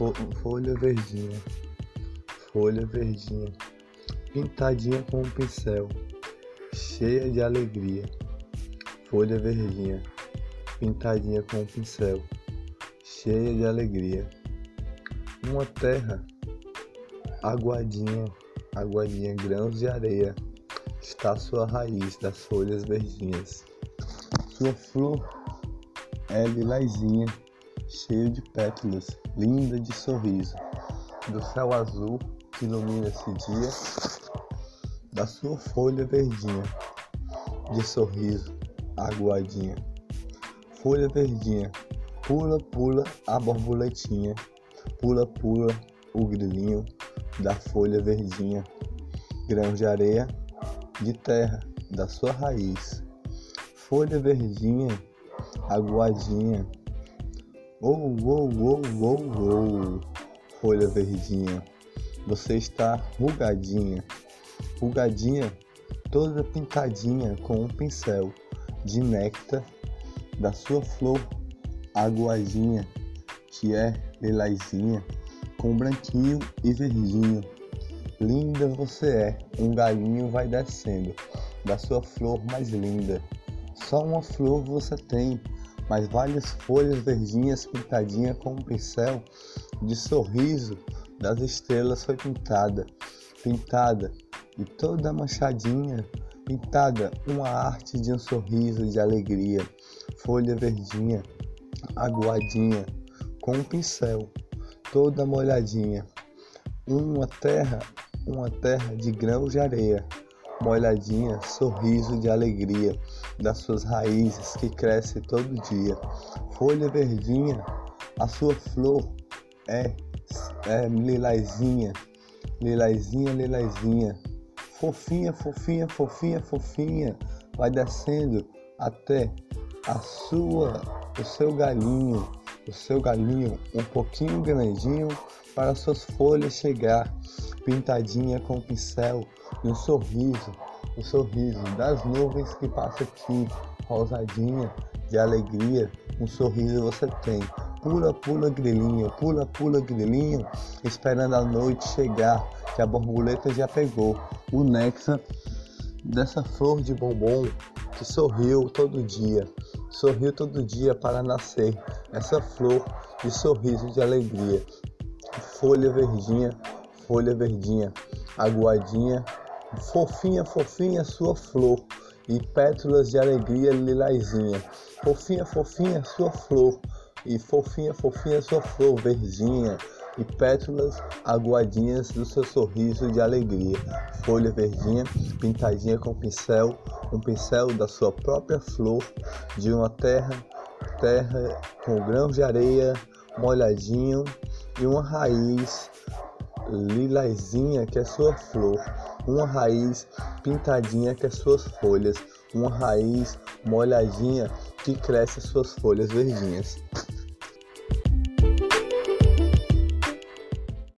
Fo folha verdinha, folha verdinha, pintadinha com um pincel, cheia de alegria. Folha verdinha, pintadinha com um pincel, cheia de alegria. Uma terra aguadinha, aguadinha, grãos de areia, está sua raiz das folhas verdinhas. Sua flor é lilazinha, cheio de pétalas, linda de sorriso. Do céu azul que ilumina esse dia, da sua folha verdinha, de sorriso, aguadinha. Folha verdinha, pula, pula a borboletinha, pula, pula o grilinho da folha verdinha, grão de areia, de terra, da sua raiz. Folha verdinha, aguadinha. Oh, oh, oh, oh, oh, folha verdinha, você está rugadinha, rugadinha, toda pintadinha com um pincel de néctar da sua flor aguadinha, que é lilazinha, com branquinho e verdinho. Linda você é, um galinho vai descendo da sua flor mais linda. Só uma flor você tem, mas várias folhas verdinhas pintadinha com um pincel de sorriso das estrelas foi pintada, pintada e toda manchadinha, pintada uma arte de um sorriso de alegria, folha verdinha, aguadinha, com um pincel, toda molhadinha, uma terra, uma terra de grãos de areia molhadinha, sorriso de alegria das suas raízes que cresce todo dia. Folha verdinha, a sua flor é, é lilazinha, lilazinha, lilazinha, fofinha, fofinha, fofinha, fofinha, vai descendo até a sua, o seu galinho, o seu galinho um pouquinho grandinho para suas folhas chegar pintadinha com pincel um sorriso, o sorriso das nuvens que passa aqui, rosadinha, de alegria, um sorriso você tem. Pula, pula, grilinho, pula, pula, grilinho, esperando a noite chegar, que a borboleta já pegou o néctar dessa flor de bombom que sorriu todo dia, sorriu todo dia para nascer essa flor de sorriso de alegria. Folha verdinha, folha verdinha, aguadinha, fofinha, fofinha sua flor. E pétalas de alegria lilazinha. Fofinha, fofinha sua flor. E fofinha, fofinha sua flor verdinha. E pétalas aguadinhas do seu sorriso de alegria. Folha verdinha, pintadinha com pincel, um pincel da sua própria flor. De uma terra, terra com grãos de areia molhadinho. E uma raiz lilazinha que é sua flor uma raiz pintadinha que é suas folhas, uma raiz molhadinha que cresce suas folhas verdinhas.